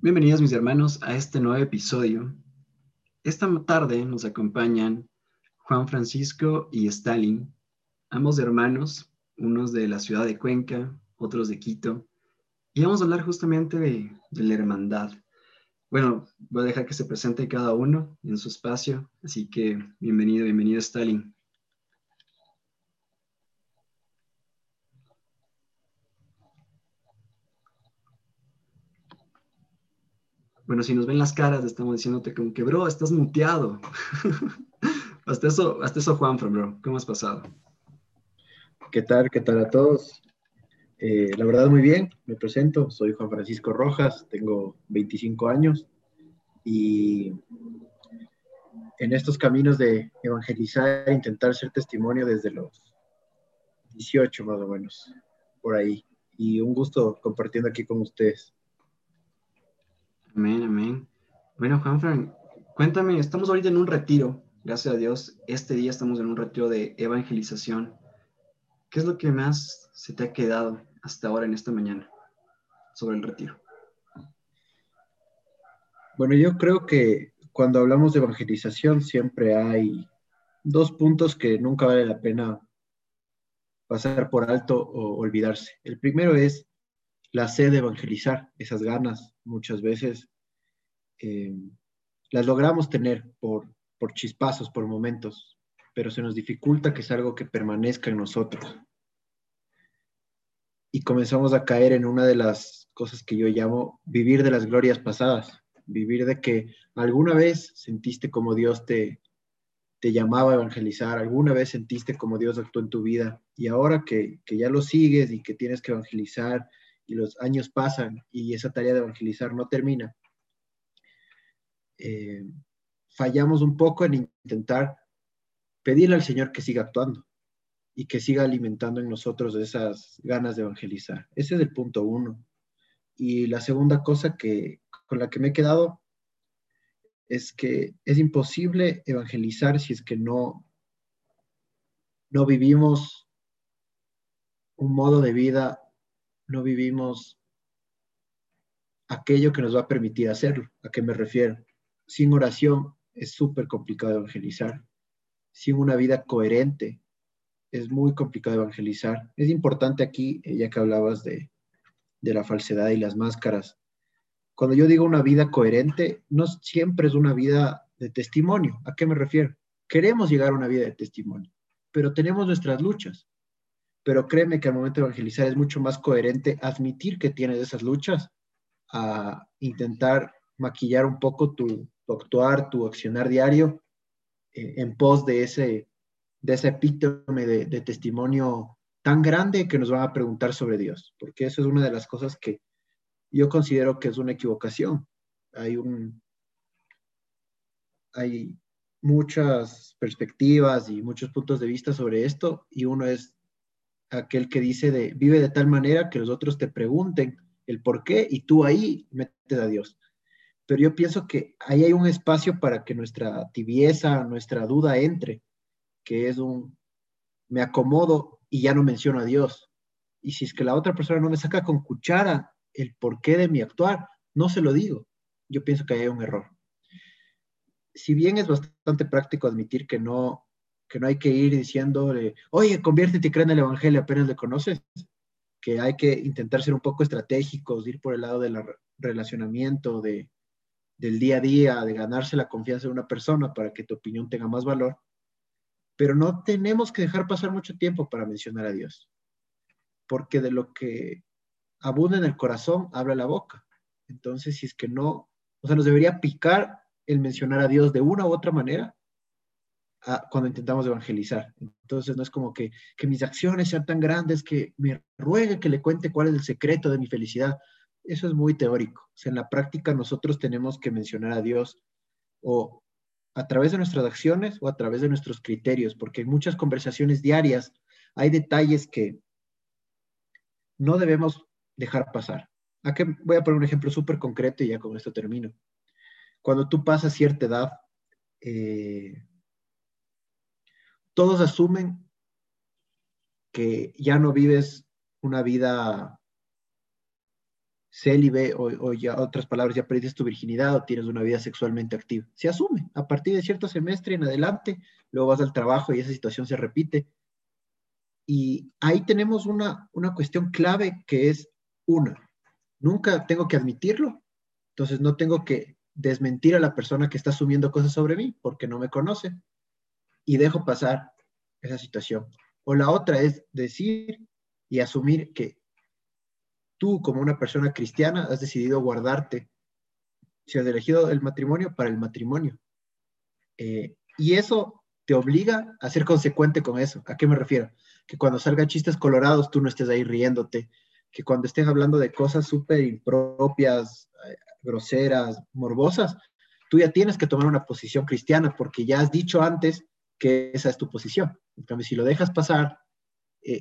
Bienvenidos mis hermanos a este nuevo episodio. Esta tarde nos acompañan Juan Francisco y Stalin, ambos hermanos, unos de la ciudad de Cuenca, otros de Quito, y vamos a hablar justamente de, la hermandad. Bueno, voy a dejar que se presente cada uno en su espacio, así que bienvenido, bienvenido Stalin. Bueno, si nos ven las caras, estamos diciéndote como que, bro, estás muteado. hasta eso, hasta eso, Juan, bro, ¿cómo has pasado? ¿Qué tal? ¿Qué tal a todos? Eh, la verdad, muy bien. Me presento. Soy Juan Francisco Rojas, tengo 25 años y en estos caminos de evangelizar, intentar ser testimonio desde los 18 más o menos, por ahí. Y un gusto compartiendo aquí con ustedes. Amén, amén. Bueno, Juanfran, cuéntame, estamos ahorita en un retiro, gracias a Dios. Este día estamos en un retiro de evangelización. ¿Qué es lo que más se te ha quedado hasta ahora en esta mañana sobre el retiro? Bueno, yo creo que cuando hablamos de evangelización siempre hay dos puntos que nunca vale la pena pasar por alto o olvidarse. El primero es la sed de evangelizar, esas ganas muchas veces eh, las logramos tener por, por chispazos, por momentos, pero se nos dificulta que es algo que permanezca en nosotros. Y comenzamos a caer en una de las cosas que yo llamo vivir de las glorias pasadas, vivir de que alguna vez sentiste como Dios te, te llamaba a evangelizar, alguna vez sentiste como Dios actuó en tu vida y ahora que, que ya lo sigues y que tienes que evangelizar y los años pasan y esa tarea de evangelizar no termina, eh, fallamos un poco en intentar pedirle al Señor que siga actuando y que siga alimentando en nosotros esas ganas de evangelizar. Ese es el punto uno. Y la segunda cosa que con la que me he quedado es que es imposible evangelizar si es que no no vivimos un modo de vida no vivimos aquello que nos va a permitir hacerlo. ¿A qué me refiero? Sin oración es súper complicado evangelizar. Sin una vida coherente es muy complicado evangelizar. Es importante aquí, eh, ya que hablabas de, de la falsedad y las máscaras. Cuando yo digo una vida coherente, no siempre es una vida de testimonio. ¿A qué me refiero? Queremos llegar a una vida de testimonio, pero tenemos nuestras luchas pero créeme que al momento de evangelizar es mucho más coherente admitir que tienes esas luchas a intentar maquillar un poco tu, actuar, tu accionar diario eh, en pos de ese, de ese epítome de, testimonio tan grande que nos van a preguntar sobre Dios, porque eso es una de las cosas que yo considero que es una equivocación. Hay. Hay muchas perspectivas y muchos puntos de vista sobre esto y uno es aquel que dice de vive de tal manera que los otros te pregunten el por qué y tú ahí metes a Dios. Pero yo pienso que ahí hay un espacio para que nuestra tibieza, nuestra duda entre, que es un me acomodo y ya no menciono a Dios. Y si es que la otra persona no me saca con cuchara el porqué de mi actuar, no se lo digo. Yo pienso que hay un error. Si bien es bastante práctico admitir que no que no hay que ir diciéndole, oye, conviértete y cree en el Evangelio apenas le conoces, que hay que intentar ser un poco estratégicos, ir por el lado del relacionamiento, de, del día a día, de ganarse la confianza de una persona para que tu opinión tenga más valor. Pero no tenemos que dejar pasar mucho tiempo para mencionar a Dios, porque de lo que abunda en el corazón habla la boca. Entonces, si es que no, o sea, nos debería picar el mencionar a Dios de una u otra manera cuando intentamos evangelizar. Entonces no es como que, que mis acciones sean tan grandes que me ruegue que le cuente cuál es el secreto de mi felicidad. Eso es muy teórico. O en la práctica nosotros tenemos que mencionar a Dios o a través de nuestras acciones o a través de nuestros criterios, porque en muchas conversaciones diarias hay detalles que no debemos dejar pasar. Aquí voy a poner un ejemplo súper concreto y ya con esto termino. Cuando tú pasas cierta edad, eh, todos asumen que ya no vives una vida célibe o, o, ya otras palabras, ya perdiste tu virginidad o tienes una vida sexualmente activa. Se asume a partir de cierto semestre en adelante, luego vas al trabajo y esa situación se repite. Y ahí tenemos una, una cuestión clave que es una, nunca tengo que admitirlo, entonces no tengo que desmentir a la persona que está asumiendo cosas sobre mí porque no me conoce y dejo pasar esa situación. O la otra es decir y asumir que tú como una persona cristiana has decidido guardarte, si has elegido el matrimonio para el matrimonio. Eh, y eso te obliga a ser consecuente con eso. ¿A qué me refiero? Que cuando salgan chistes colorados tú no estés ahí riéndote, que cuando estén hablando de cosas súper impropias, eh, groseras, morbosas, tú ya tienes que tomar una posición cristiana porque ya has dicho antes que esa es tu posición. En cambio, si lo dejas pasar, eh,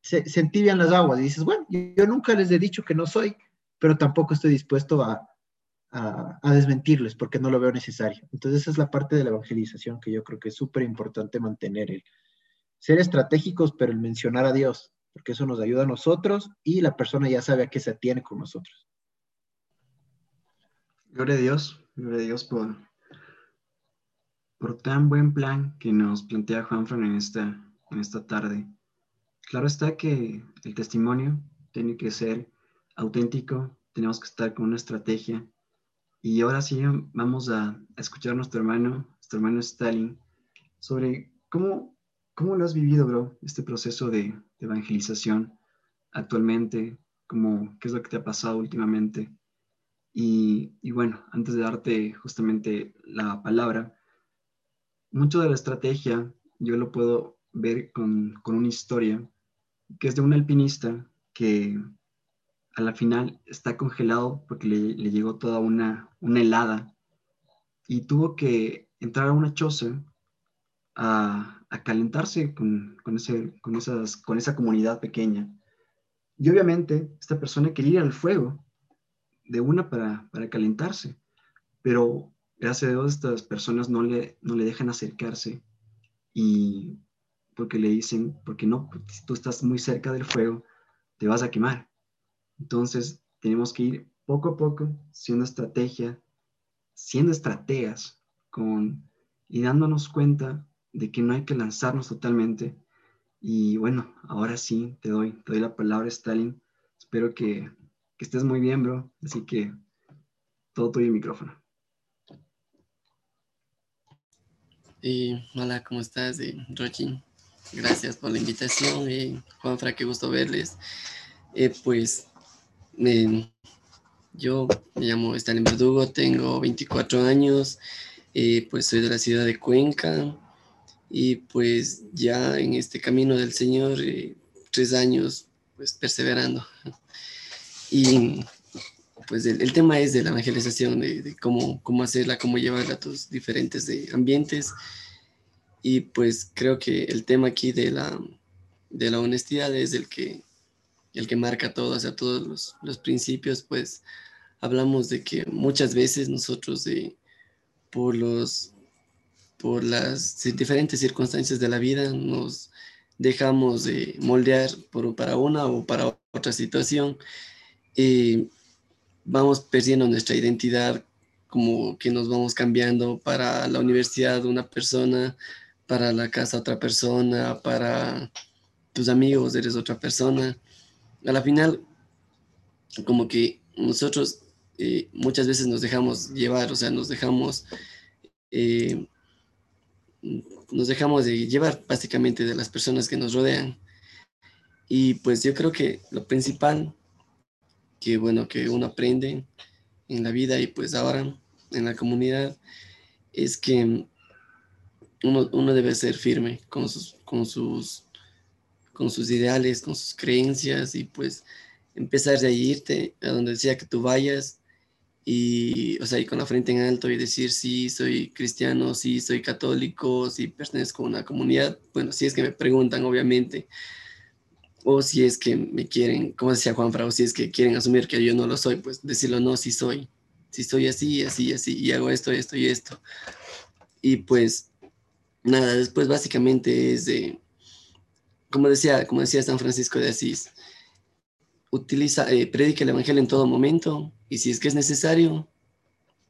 se, entibian las aguas y dices, bueno, yo, nunca les he dicho que no soy, pero tampoco estoy dispuesto a, a, desmentirles porque no lo veo necesario. Entonces esa es la parte de la evangelización que yo creo que es súper importante mantener, el ser estratégicos, pero el mencionar a Dios, porque eso nos ayuda a nosotros y la persona ya sabe a qué se atiene con nosotros. Gloria a Dios, gloria a Dios por, por tan buen plan que nos plantea Juanfran en esta, en esta tarde. Claro está que el testimonio tiene que ser auténtico, tenemos que estar con una estrategia. Y ahora sí vamos a, escuchar a nuestro hermano, nuestro hermano Stalin, sobre cómo, cómo lo has vivido, bro, este proceso de, de evangelización actualmente, cómo, qué es lo que te ha pasado últimamente. Y, bueno, antes de darte justamente la palabra, mucho de la estrategia yo lo puedo ver con, con una historia que es de un alpinista que a la final está congelado porque le, le llegó toda una, una, helada y tuvo que entrar a una choza a, a calentarse con, con, ese, con, esas, con esa comunidad pequeña. Y obviamente esta persona quería ir al fuego de una para, para calentarse, pero gracias a Dios estas personas no le, no le dejan acercarse y porque le dicen, porque no, si tú estás muy cerca del fuego, te vas a quemar. Entonces tenemos que ir poco a poco, siendo estrategia, siendo estrategas con, y dándonos cuenta de que no hay que lanzarnos totalmente. Y bueno, ahora sí, te doy, doy la palabra, Stalin. Espero que, que estés muy bien, bro. Así que todo tuyo el micrófono. Y hola, ¿cómo estás, eh, Gracias por la invitación. Eh, Juanfra, qué gusto verles. Eh, pues yo me llamo Stalin Verdugo, tengo 24 años, eh, pues soy de la ciudad de Cuenca y pues ya en este camino del Señor, eh, tres años pues perseverando. Y pues el, tema es de la evangelización, de, cómo, cómo hacerla, cómo llevarla a tus diferentes de, ambientes. Y pues creo que el tema aquí de la, de la honestidad es el que, el que marca todo, o sea, todos los, los principios, pues hablamos de que muchas veces nosotros de, por, los, por las diferentes circunstancias de la vida nos dejamos de moldear por, para una o para otra situación y vamos perdiendo nuestra identidad, como que nos vamos cambiando para la universidad una persona, para la casa otra persona, para tus amigos eres otra persona. A la final, como que nosotros eh, muchas veces nos dejamos llevar, o sea, nos dejamos, eh, nos dejamos de llevar básicamente de las personas que nos rodean. Y pues yo creo que lo principal que bueno, que uno aprende en la vida y pues ahora en la comunidad es que uno, uno debe ser firme con sus, con, sus, con sus ideales, con sus creencias y pues empezar a irte a donde sea que tú vayas y, o sea, y con la frente en alto y decir, sí, soy cristiano, sí, soy católico, sí, pertenezco a una comunidad. Bueno, si es que me preguntan, obviamente, o si es que me quieren, como decía Juan Frau, si es que quieren asumir que yo no lo soy, pues decirlo, no, sí soy, sí soy así, así, así, y hago esto, esto y esto. Y pues, nada, después básicamente es de, como decía, como decía San Francisco de Asís, utiliza, eh, predica el Evangelio en todo momento y si es que es necesario,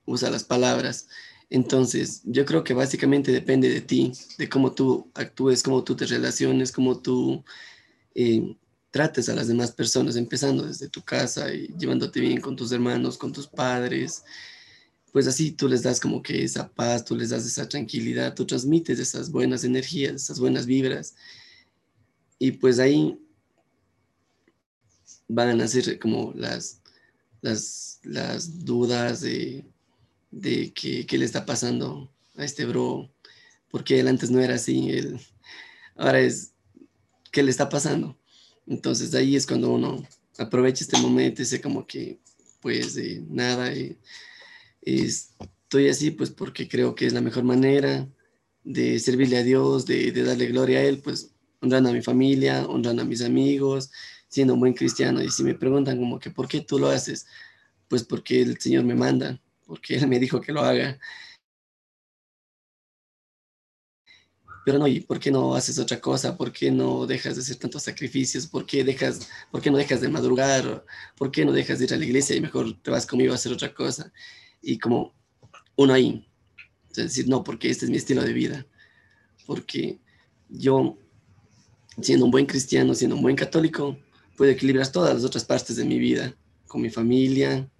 usa las palabras. Entonces, yo creo que básicamente depende de ti, de cómo tú actúes, cómo tú te relaciones, cómo tú eh, trates a las demás personas, empezando desde tu casa y llevándote bien con tus hermanos, con tus padres. Pues así tú les das como que esa paz, tú les das esa tranquilidad, tú transmites esas buenas energías, esas buenas vibras. Y pues ahí van a nacer como las, las, las dudas de de qué, qué le está pasando a este bro, porque él antes no era así, él ahora es, ¿qué le está pasando? Entonces ahí es cuando uno aprovecha este momento y dice como que, pues de nada, eh, estoy así pues porque creo que es la mejor manera de servirle a Dios, de, de, darle gloria a Él, pues honrando a mi familia, honrando a mis amigos, siendo un buen cristiano. Y si me preguntan como que, ¿por qué tú lo haces? Pues porque el Señor me manda porque él me dijo que lo haga. Pero no, ¿y por qué no haces otra cosa? ¿Por qué no dejas de hacer tantos sacrificios? ¿Por qué, dejas, ¿Por qué no dejas de madrugar? ¿Por qué no dejas de ir a la iglesia y mejor te vas conmigo a hacer otra cosa? Y como uno ahí, es decir, no, porque este es mi estilo de vida. Porque yo, siendo un buen cristiano, siendo un buen católico, puedo equilibrar todas las otras partes de mi vida, con mi familia,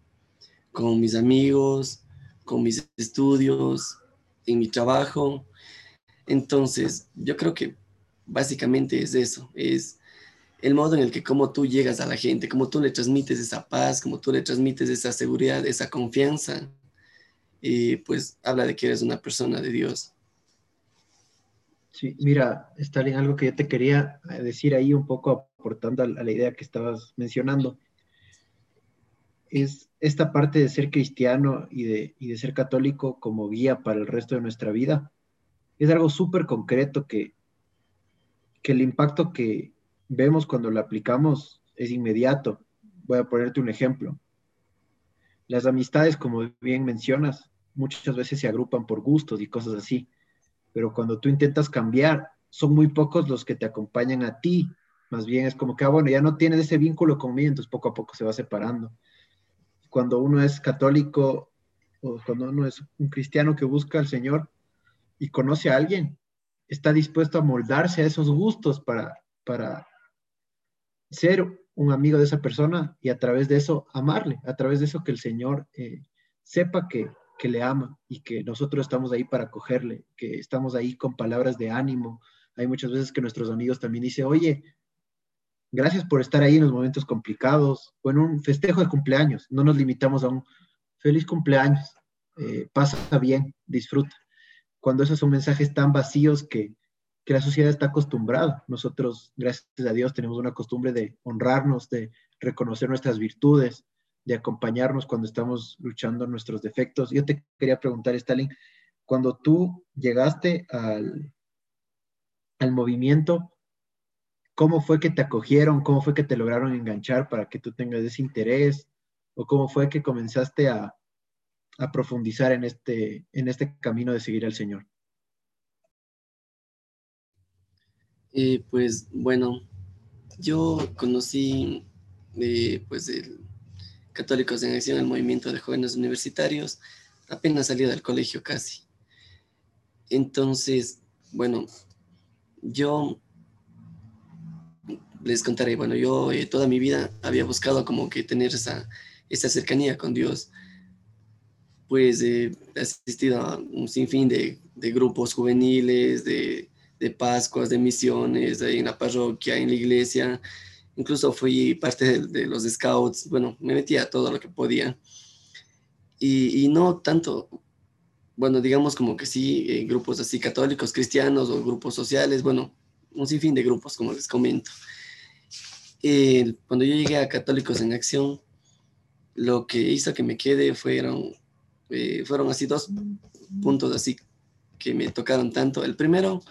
con mis amigos, con mis estudios, en mi trabajo. Entonces, yo creo que básicamente es eso, es el modo en el que como tú llegas a la gente, como tú le transmites esa paz, como tú le transmites esa seguridad, esa confianza, y pues habla de que eres una persona de Dios. Sí, mira, Stalin, algo que yo te quería decir ahí un poco aportando a la idea que estabas mencionando es esta parte de ser cristiano y de, de ser católico como guía para el resto de nuestra vida. Es algo súper concreto que, que el impacto que vemos cuando lo aplicamos es inmediato. Voy a ponerte un ejemplo. Las amistades, como bien mencionas, muchas veces se agrupan por gustos y cosas así, pero cuando tú intentas cambiar, son muy pocos los que te acompañan a ti. Más bien es como que, ah, bueno, ya no tienes ese vínculo conmigo, entonces poco a poco se va separando cuando uno es católico o cuando uno es un cristiano que busca al Señor y conoce a alguien, está dispuesto a moldarse a esos gustos para, para ser un amigo de esa persona y a través de eso amarle, a través de eso que el Señor eh, sepa que, que le ama y que nosotros estamos ahí para acogerle, que estamos ahí con palabras de ánimo. Hay muchas veces que nuestros amigos también dicen, oye, Gracias por estar ahí en los momentos complicados o en un festejo de cumpleaños. No nos limitamos a un feliz cumpleaños. Eh, pasa bien, disfruta. Cuando esos son mensajes tan vacíos que, que la sociedad está acostumbrada. Nosotros, gracias a Dios, tenemos una costumbre de honrarnos, de reconocer nuestras virtudes, de acompañarnos cuando estamos luchando nuestros defectos. Yo te quería preguntar, Stalin, cuando tú llegaste al, al movimiento, ¿Cómo fue que te acogieron? ¿Cómo fue que te lograron enganchar para que tú tengas ese interés? ¿O cómo fue que comenzaste a, profundizar en este, en este camino de seguir al Señor? Eh, pues bueno, yo conocí eh, pues el Católicos en Acción, el movimiento de jóvenes universitarios, apenas salí del colegio casi. Entonces, bueno, yo les contaré, bueno, yo eh, toda mi vida había buscado como que tener esa, esa cercanía con Dios. Pues he asistido a un sinfín de, de grupos juveniles, de, de, Pascuas, de misiones, en la parroquia, en la iglesia. Incluso fui parte de, los scouts. Bueno, me metía todo lo que podía. Y, y no tanto, bueno, digamos como que sí, eh, grupos así católicos, cristianos o grupos sociales, bueno, un sinfín de grupos, como les comento cuando yo llegué a Católicos en Acción, lo que hizo que me quede fueron, eh, fueron así dos puntos así que me tocaron tanto. El primero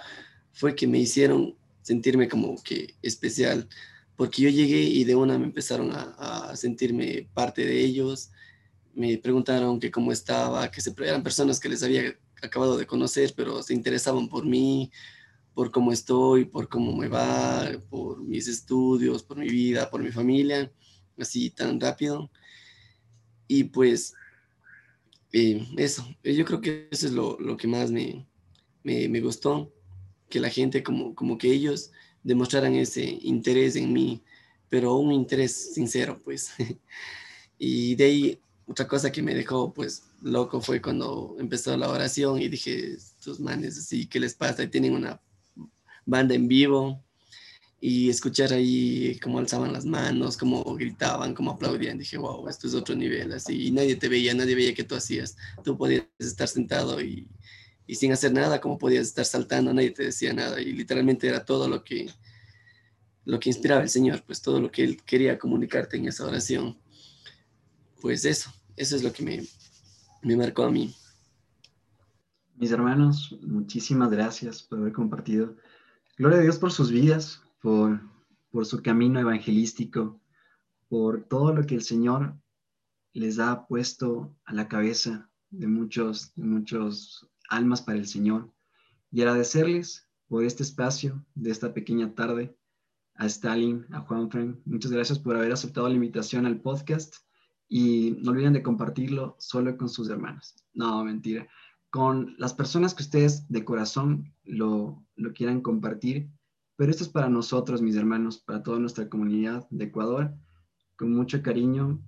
fue que me hicieron sentirme como que especial, porque yo llegué y de una me empezaron a, sentirme parte de ellos, me preguntaron que cómo estaba, que se, eran personas que les había acabado de conocer, pero se interesaban por mí, por cómo estoy, por cómo me va, por mis estudios, por mi vida, por mi familia. así tan rápido. Y pues eh, eso, yo creo que eso es lo, que más me, me, gustó, que la gente como, como que ellos demostraran ese interés en mí, pero un interés sincero, pues. y de ahí otra cosa que me dejó pues loco fue cuando empezó la oración y dije, estos manes así, ¿qué les pasa? Y tienen una banda en vivo y escuchar ahí cómo alzaban las manos, cómo gritaban, cómo aplaudían, dije, wow, esto es otro nivel, así, y nadie te veía, nadie veía que tú hacías, tú podías estar sentado y, y sin hacer nada, como podías estar saltando, nadie te decía nada, y literalmente era todo lo que, lo que inspiraba el Señor, pues todo lo que Él quería comunicarte en esa oración, pues eso, eso es lo que me, me marcó a mí. Mis hermanos, muchísimas gracias por haber compartido. Gloria a Dios por sus vidas, por, su camino evangelístico, por todo lo que el Señor les ha puesto a la cabeza de muchos, de muchos almas para el Señor. Y agradecerles por este espacio de esta pequeña tarde a Stalin, a Juan Frank. Muchas gracias por haber aceptado la invitación al podcast y no olviden de compartirlo solo con sus hermanos. No, mentira. Con las personas que ustedes de corazón lo, lo quieran compartir pero esto es para nosotros, mis hermanos, para toda nuestra comunidad de Ecuador. Con mucho cariño